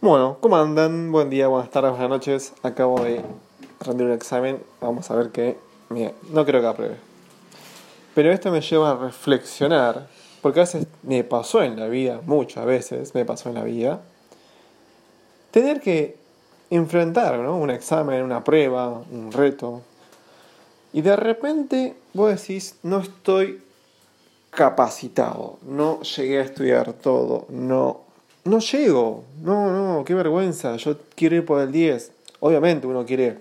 Bueno, ¿cómo andan? Buen día, buenas tardes, buenas noches. Acabo de rendir un examen. Vamos a ver qué. Mira, no creo que apruebe. Pero esto me lleva a reflexionar, porque a veces me pasó en la vida, muchas veces me pasó en la vida, tener que enfrentar ¿no? un examen, una prueba, un reto. Y de repente vos decís, no estoy capacitado, no llegué a estudiar todo, no no llego, no, no, qué vergüenza, yo quiero ir por el 10. Obviamente uno quiere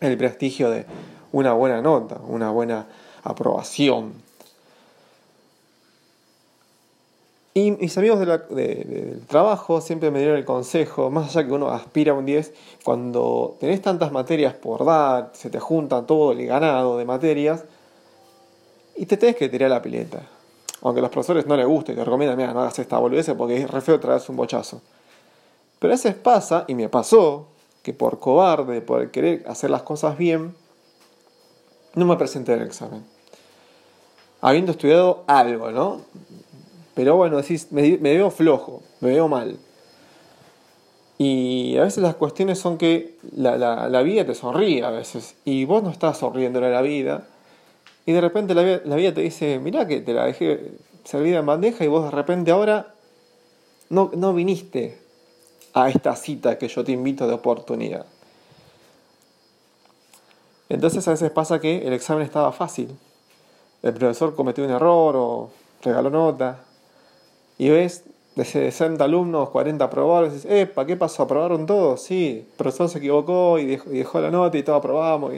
el prestigio de una buena nota, una buena aprobación. Y mis amigos del trabajo siempre me dieron el consejo, más allá que uno aspira a un 10, cuando tenés tantas materias por dar, se te junta todo el ganado de materias, y te tenés que tirar la pileta aunque a los profesores no les guste y te recomiendan, mira, no hagas esta boludez porque es re feo traerse un bochazo. Pero a veces pasa, y me pasó, que por cobarde, por querer hacer las cosas bien, no me presenté el examen. Habiendo estudiado algo, ¿no? Pero bueno, decís, me, veo flojo, me veo mal. Y a veces las cuestiones son que la, la, vida te sonríe a veces. Y vos no estás sonriendo a la vida y de repente la vida, te dice, mirá que te la dejé servida en bandeja y vos de repente ahora no, no viniste a esta cita que yo te invito de oportunidad. Entonces a veces pasa que el examen estaba fácil. El profesor cometió un error o regaló nota. Y ves de 60 alumnos, 40 aprobados, y dices, epa, ¿qué pasó? ¿Aprobaron todos? Sí, el profesor se equivocó y dejó, la nota y todos aprobamos.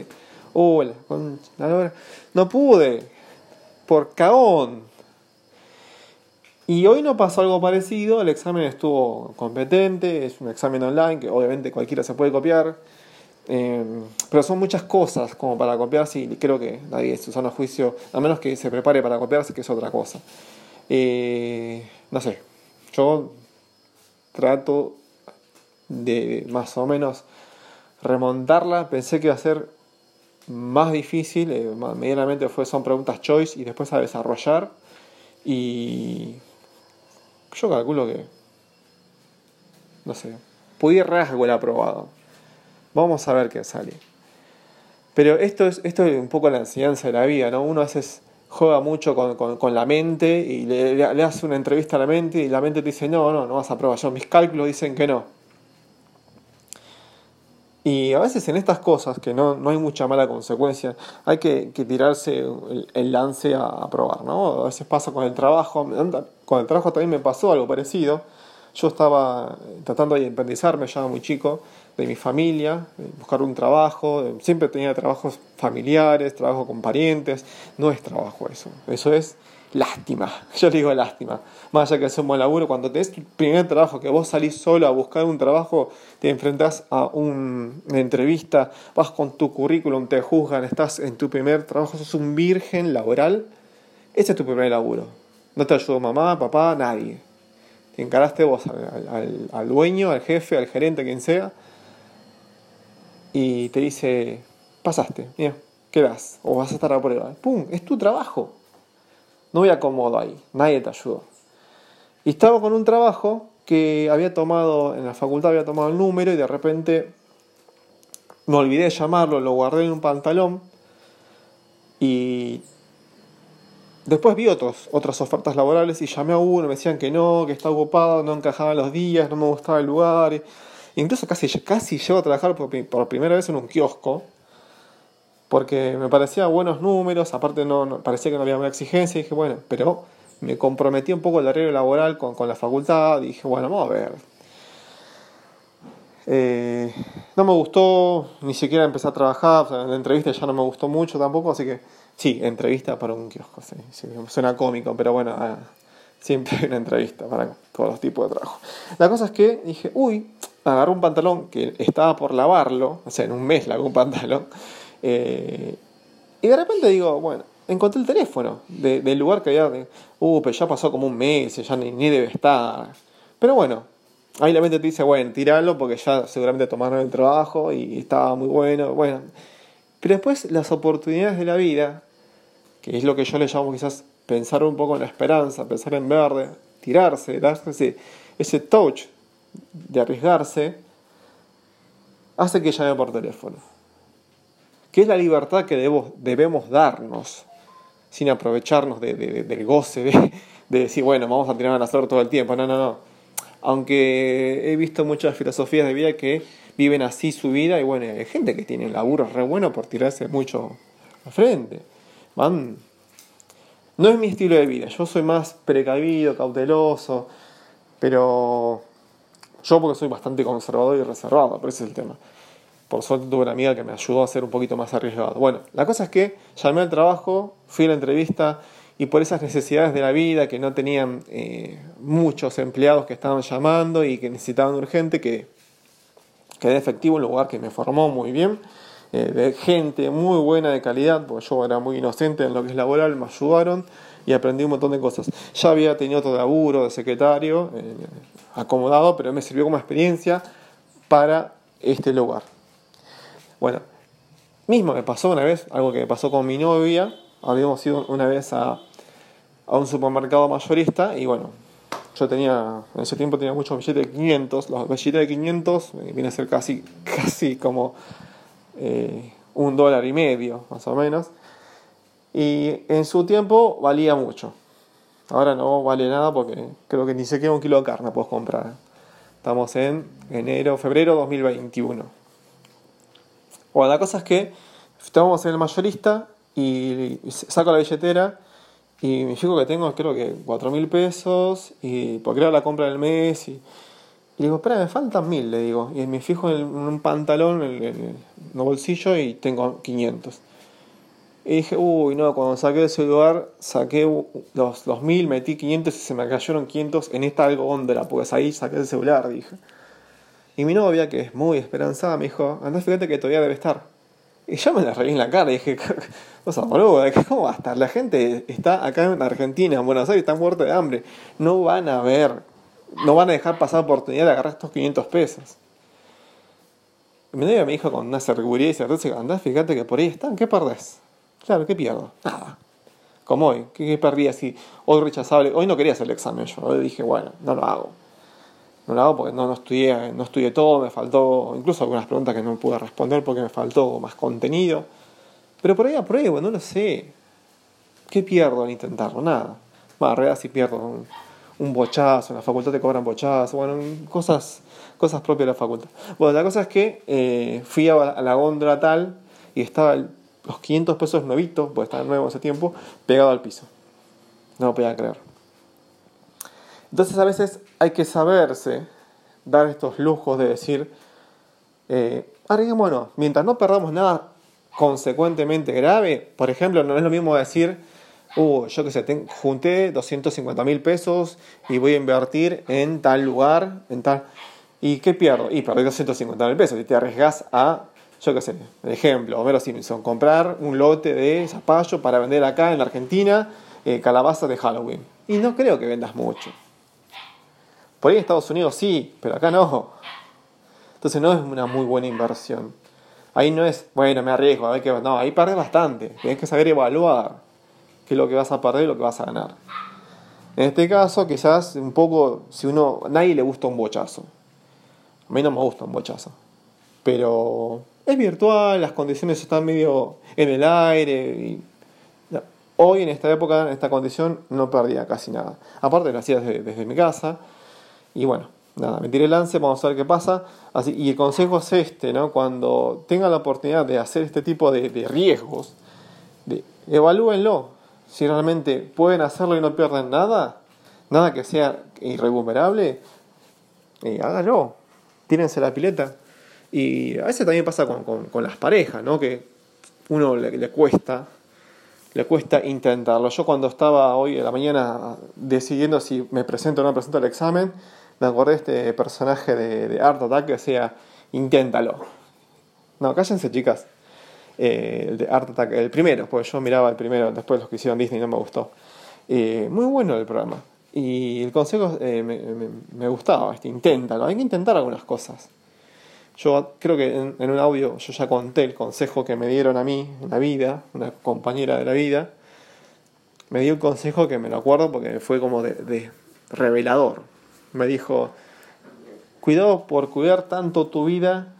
Hola, no pude, por caón. Y hoy no pasó algo parecido, el examen estuvo competente, es un examen online que obviamente cualquiera se puede copiar, em, pero son muchas cosas como para copiarse y creo que nadie se usa juicio, a menos que se prepare para copiarse, que es otra cosa. Eh, no sé, yo trato de más o menos remontarla, pensé que iba a ser más difícil, eh, medianamente fue, son preguntas choice y después a desarrollar. Y yo calculo que, no sé, rasgo el aprobado. Vamos a ver qué sale. Pero esto es, esto es un poco la enseñanza de la vida, ¿no? Uno a veces juega mucho con, con, la mente y le, le, hace una entrevista a la mente y la mente te dice, no, no, no vas a aprobar. Yo, mis cálculos dicen que no. Y a veces en estas cosas, que no, no hay mucha mala consecuencia, hay que, tirarse el, lance a, probar, ¿no? A veces pasa con el trabajo, con el trabajo también me pasó algo parecido. Yo estaba tratando de independizarme ya muy chico de mi familia, buscar un trabajo, siempre tenía trabajos familiares, trabajo con parientes, no es trabajo eso, eso es lástima, yo digo lástima. Más allá que sea un buen laburo, cuando tenés tu primer trabajo, que vos salís solo a buscar un trabajo, te enfrentás a una entrevista, vas con tu currículum, te juzgan, estás en tu primer trabajo, sos un virgen laboral, ese es tu primer laburo. No te ayudó mamá, papá, nadie. Te encaraste vos al, al dueño, al jefe, al gerente, quien sea, y te dice, pasaste, mira, quedas, o vas a estar a prueba. ¡Pum! Es tu trabajo no voy acomodo ahí, nadie te ayudó. Y estaba con un trabajo que había tomado, en la facultad había tomado el número y de repente me olvidé de llamarlo, lo guardé en un pantalón y después vi otras ofertas laborales y llamé a uno, me decían que no, que estaba ocupado, no encajaban los días, no me gustaba el lugar. Y incluso casi, casi llego a trabajar por, por primera vez en un kiosco porque me parecían buenos números, aparte no, parecía que no había una exigencia, dije, bueno, pero me comprometí un poco el horario laboral con, con la facultad, dije, bueno, vamos a ver. Eh, no me gustó ni siquiera empezar a trabajar, en la entrevista ya no me gustó mucho tampoco, así que sí, entrevista para un kiosco, sí, suena cómico, pero bueno, ah, siempre hay una entrevista para todos los tipos de trabajo. La cosa es que dije, uy, agarré un pantalón que estaba por lavarlo, o sea, en un mes lavé un pantalón, eh, y de repente digo, bueno, encontré el teléfono del lugar que había. Uh, pero ya pasó como un mes, ya ni, debe estar. Pero bueno, ahí la mente te dice, bueno, tiralo porque ya seguramente tomaron el trabajo y estaba muy bueno. Bueno, pero después las oportunidades de la vida, que es lo que yo le llamo quizás pensar un poco en la esperanza, pensar en verde, tirarse, darse ese, ese touch de arriesgarse, hace que llame por teléfono. ¿Qué es la libertad que debemos darnos sin aprovecharnos del goce de, decir, bueno, vamos a tirar a la todo el tiempo? No, no, no. Aunque he visto muchas filosofías de vida que viven así su vida y bueno, hay gente que tiene laburo re bueno por tirarse mucho al frente. No es mi estilo de vida, yo soy más precavido, cauteloso, pero yo porque soy bastante conservador y reservado, pero ese es el tema. Por suerte tuve una amiga que me ayudó a ser un poquito más arriesgado. Bueno, la cosa es que llamé al trabajo, fui a la entrevista y por esas necesidades de la vida que no tenían eh, muchos empleados que estaban llamando y que necesitaban urgente, que quedé efectivo un lugar que me formó muy bien, eh, de gente muy buena de calidad, porque yo era muy inocente en lo que es laboral, me ayudaron y aprendí un montón de cosas. Ya había tenido otro laburo de secretario, eh, acomodado, pero me sirvió como experiencia para este lugar. Bueno, mismo me pasó una vez, algo que me pasó con mi novia, habíamos ido una vez a, a un supermercado mayorista y bueno, yo tenía, en ese tiempo tenía muchos billetes de 500, los billetes de 500 eh, viene a ser casi, casi como eh, un dólar y medio, más o menos. Y en su tiempo valía mucho. Ahora no vale nada porque creo que ni siquiera un kilo de carne puedes comprar. Estamos en enero, febrero 2021. Bueno, la cosa es que estábamos en el mayorista y saco la billetera y me fijo que tengo, creo que, cuatro mil pesos, y porque era la compra del mes. Y, digo, espera, me faltan mil, le digo. Y me fijo en, un pantalón, en, el bolsillo, y tengo 500. Y dije, uy, no, cuando saqué de ese lugar, saqué los, los mil, metí 500 y se me cayeron 500 en esta algodondra, pues ahí saqué el celular, dije. Y mi novia, que es muy esperanzada, me dijo, andá, fíjate que todavía debe estar. Y yo me la reí en la cara y dije, cosa boludo, ¿cómo va a estar? La gente está acá en Argentina, en Buenos Aires, está muerta de hambre. No van a ver, no van a dejar pasar oportunidad de agarrar estos 500 pesos. Y mi novia me dijo con una seguridad y certeza, andá, fíjate que por ahí están, ¿qué perdés? Claro, ¿qué pierdo? Nada. Como hoy, ¿qué, perdí así? Hoy rechazable, hoy no quería hacer el examen yo, hoy dije, bueno, no lo hago no lo hago porque no, no, estudié, no estudié todo, me faltó incluso algunas preguntas que no pude responder porque me faltó más contenido. Pero por ahí apruebo, no lo sé. ¿Qué pierdo al intentarlo? Nada. En realidad si pierdo un, bochazo, en la facultad te cobran bochazo, bueno, cosas, cosas propias de la facultad. Bueno, la cosa es que eh, fui a, la góndola tal y estaba los 500 pesos nuevitos, pues estaba nuevo ese tiempo, pegado al piso. No lo podía creer. Entonces a veces hay que saberse dar estos lujos de decir, eh, arriesguémonos, mientras no perdamos nada consecuentemente grave, por ejemplo, no es lo mismo decir, uh, yo que sé, junté 250 mil pesos y voy a invertir en tal lugar, en tal... ¿Y qué pierdo? Y perdí 250 mil pesos y te arriesgas a, yo qué sé, ejemplo, Homero Simpson, comprar un lote de zapallo para vender acá en la Argentina eh, calabazas de Halloween. Y no creo que vendas mucho. Por ahí en Estados Unidos sí, pero acá no. Entonces no es una muy buena inversión. Ahí no es, bueno, me arriesgo, a ver qué No, ahí perdes bastante. Tienes que saber evaluar qué es lo que vas a perder y lo que vas a ganar. En este caso, quizás un poco, si uno, a nadie le gusta un bochazo. A mí no me gusta un bochazo. Pero es virtual, las condiciones están medio en el aire. Y hoy, en esta época, en esta condición, no perdía casi nada. Aparte, lo hacía desde mi casa. Y bueno, nada, me tiré el lance, vamos a ver qué pasa. Así, y el consejo es este, ¿no? Cuando tengan la oportunidad de hacer este tipo de, riesgos, de, evalúenlo. Si realmente pueden hacerlo y no pierden nada, nada que sea irrecuperable, eh, háganlo. Tírense la pileta. Y a veces también pasa con, las parejas, ¿no? Que uno le, cuesta le cuesta intentarlo. Yo cuando estaba hoy en la mañana decidiendo si me presento o no me presento al examen, me acordé de este personaje de, de Art Attack que decía, inténtalo. No, cállense chicas. Eh, el de Art Attack, el primero, porque yo miraba el primero, después los que hicieron Disney no me gustó. Eh, muy bueno el programa. Y el consejo eh, me, gustaba, este, inténtalo. Hay que intentar algunas cosas. Yo creo que en, un audio yo ya conté el consejo que me dieron a mí en la vida, una compañera de la vida. Me dio un consejo que me lo acuerdo porque fue como de revelador me dijo, cuidado por cuidar tanto tu vida,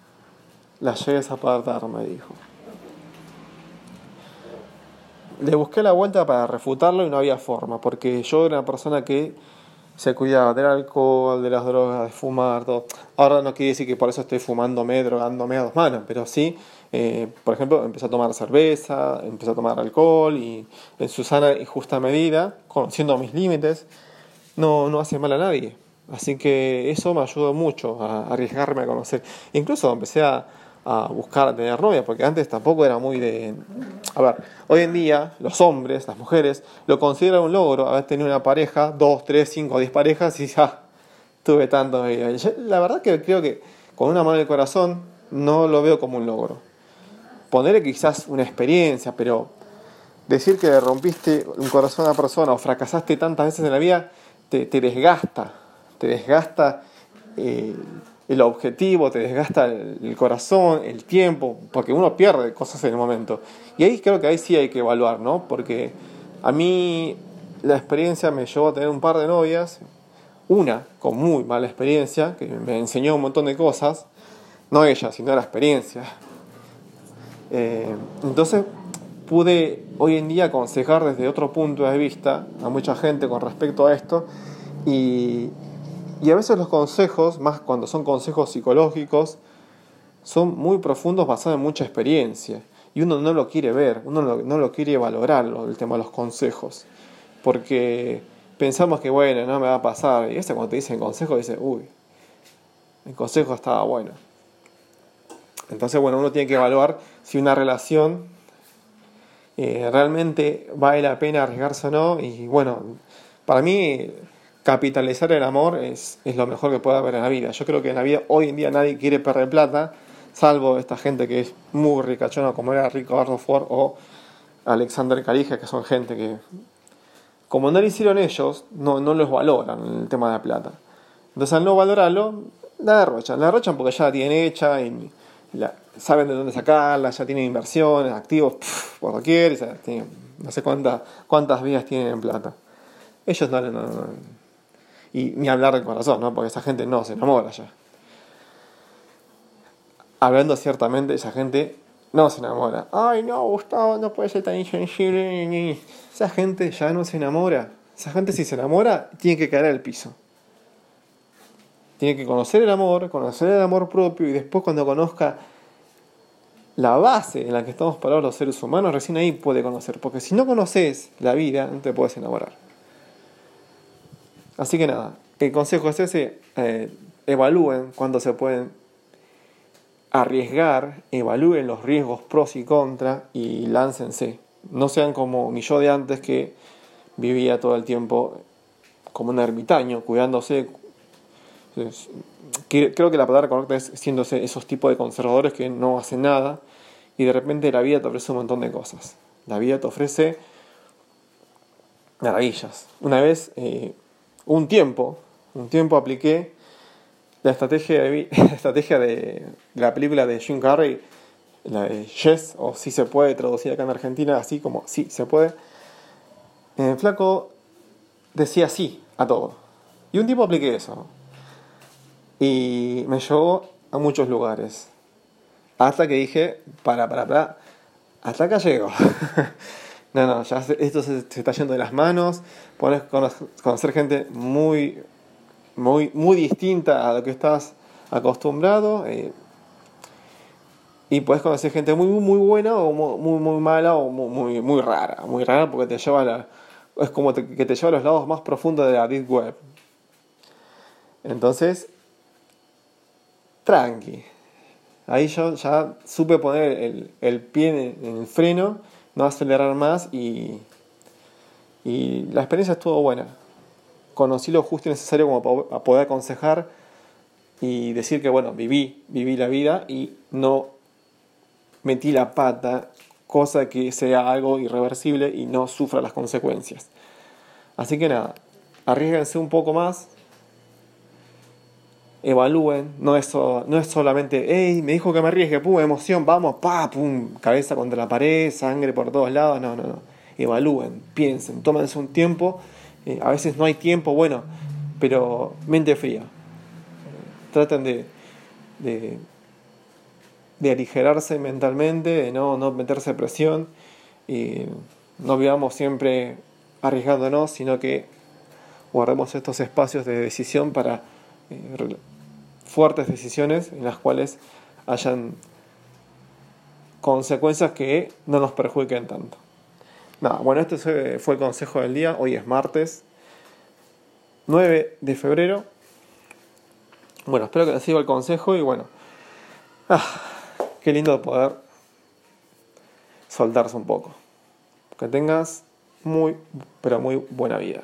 la llegues a perder, me dijo. Le busqué la vuelta para refutarlo y no había forma, porque yo era una persona que se cuidaba del alcohol, de las drogas, de fumar, todo. Ahora no quiere decir que por eso estoy fumándome, drogándome a dos manos, pero sí, eh, por ejemplo, empecé a tomar cerveza, empecé a tomar alcohol y en su sana y justa medida, conociendo mis límites, no, no hace mal a nadie. Así que eso me ayudó mucho a arriesgarme a conocer. Incluso empecé a, a buscar tener novia, porque antes tampoco era muy de... A ver, hoy en día los hombres, las mujeres, lo consideran un logro haber tenido una pareja, dos, tres, cinco, diez parejas y ya tuve tanto. La verdad que creo que con una mano en el corazón no lo veo como un logro. Ponerle quizás una experiencia, pero decir que rompiste un corazón a una persona o fracasaste tantas veces en la vida, te, te desgasta, te desgasta eh, el objetivo, te desgasta el corazón, el tiempo, porque uno pierde cosas en el momento. Y ahí creo que ahí sí hay que evaluar, ¿no? Porque a mí la experiencia me llevó a tener un par de novias, una con muy mala experiencia, que me enseñó un montón de cosas, no ella, sino la experiencia. Eh, entonces pude hoy en día aconsejar desde otro punto de vista a mucha gente con respecto a esto y, y a veces los consejos, más cuando son consejos psicológicos, son muy profundos basados en mucha experiencia. Y uno no lo quiere ver, uno no lo quiere valorar el tema de los consejos. Porque pensamos que, bueno, no me va a pasar. Y ese cuando te dicen consejo, dice, uy, el consejo estaba bueno. Entonces, bueno, uno tiene que evaluar si una relación eh, realmente vale la pena arriesgarse o no. Y bueno, para mí capitalizar el amor es, es, lo mejor que puede haber en la vida. Yo creo que en la vida hoy en día nadie quiere perder plata, salvo esta gente que es muy ricachona como era Ricardo Ford o Alexander Calija, que son gente que, como no lo hicieron ellos, no, no los valoran el tema de la plata. Entonces al no valorarlo, la derrochan. La derrochan porque ya la tienen hecha y saben de dónde sacarla, ya tienen inversiones, activos por doquier, no sé cuántas, cuántas vidas tienen en plata. Ellos no, no, no y ni hablar del corazón, ¿no? Porque esa gente no se enamora ya. Hablando ciertamente, esa gente no se enamora. Ay, no, Gustavo, no puede ser tan insensible. Esa gente ya no se enamora. Esa gente si se enamora, tiene que caer al piso. Tiene que conocer el amor, conocer el amor propio y después cuando conozca la base en la que estamos parados los seres humanos, recién ahí puede conocer. Porque si no conoces la vida, no te puedes enamorar. Así que nada, el consejo es ese, eh, evalúen cuando se pueden arriesgar, evalúen los riesgos pros y contras y láncense. No sean como mi yo de antes que vivía todo el tiempo como un ermitaño, cuidándose. Creo que la palabra correcta es siendo esos tipos de conservadores que no hacen nada y de repente la vida te ofrece un montón de cosas. La vida te ofrece maravillas. Una vez eh, un tiempo, un tiempo apliqué la estrategia de, la película de Jim Carrey, la de Yes, o si se puede traducir acá en Argentina, así como sí se puede. El flaco decía sí a todo. Y un tiempo apliqué eso. Y me llevó a muchos lugares. Hasta que dije, para, para, para, hasta acá llego. No, no, ya esto se, está yendo de las manos. Puedes conocer gente muy, muy, muy distinta a lo que estás acostumbrado. Eh, y puedes conocer gente muy, muy buena o muy, muy mala o muy, muy, rara. Muy rara porque te lleva a la, es como que te lleva a los lados más profundos de la Deep Web. Entonces, tranqui. Ahí yo ya supe poner el pie en el freno no acelerar más y, y la experiencia estuvo buena. Conocí lo justo y necesario como para poder aconsejar y decir que, bueno, viví, viví la vida y no metí la pata, cosa que sea algo irreversible y no sufra las consecuencias. Así que nada, arriesguense un poco más, evalúen, no es, no es solamente, hey, me dijo que me arriesgue, pum, emoción, vamos, pa, pum, cabeza contra la pared, sangre por todos lados, no, no, no. Evalúen, piensen, tómense un tiempo, eh, a veces no hay tiempo, bueno, pero mente fría. traten de, de, de aligerarse mentalmente, de no, no meterse presión y no vivamos siempre arriesgándonos, sino que guardemos estos espacios de decisión para eh, fuertes decisiones en las cuales hayan consecuencias que no nos perjudiquen tanto. Nada, bueno, este fue el consejo del día. Hoy es martes 9 de febrero. Bueno, espero que les sirva el consejo y bueno, ah, qué lindo poder soltarse un poco. Que tengas muy, pero muy buena vida.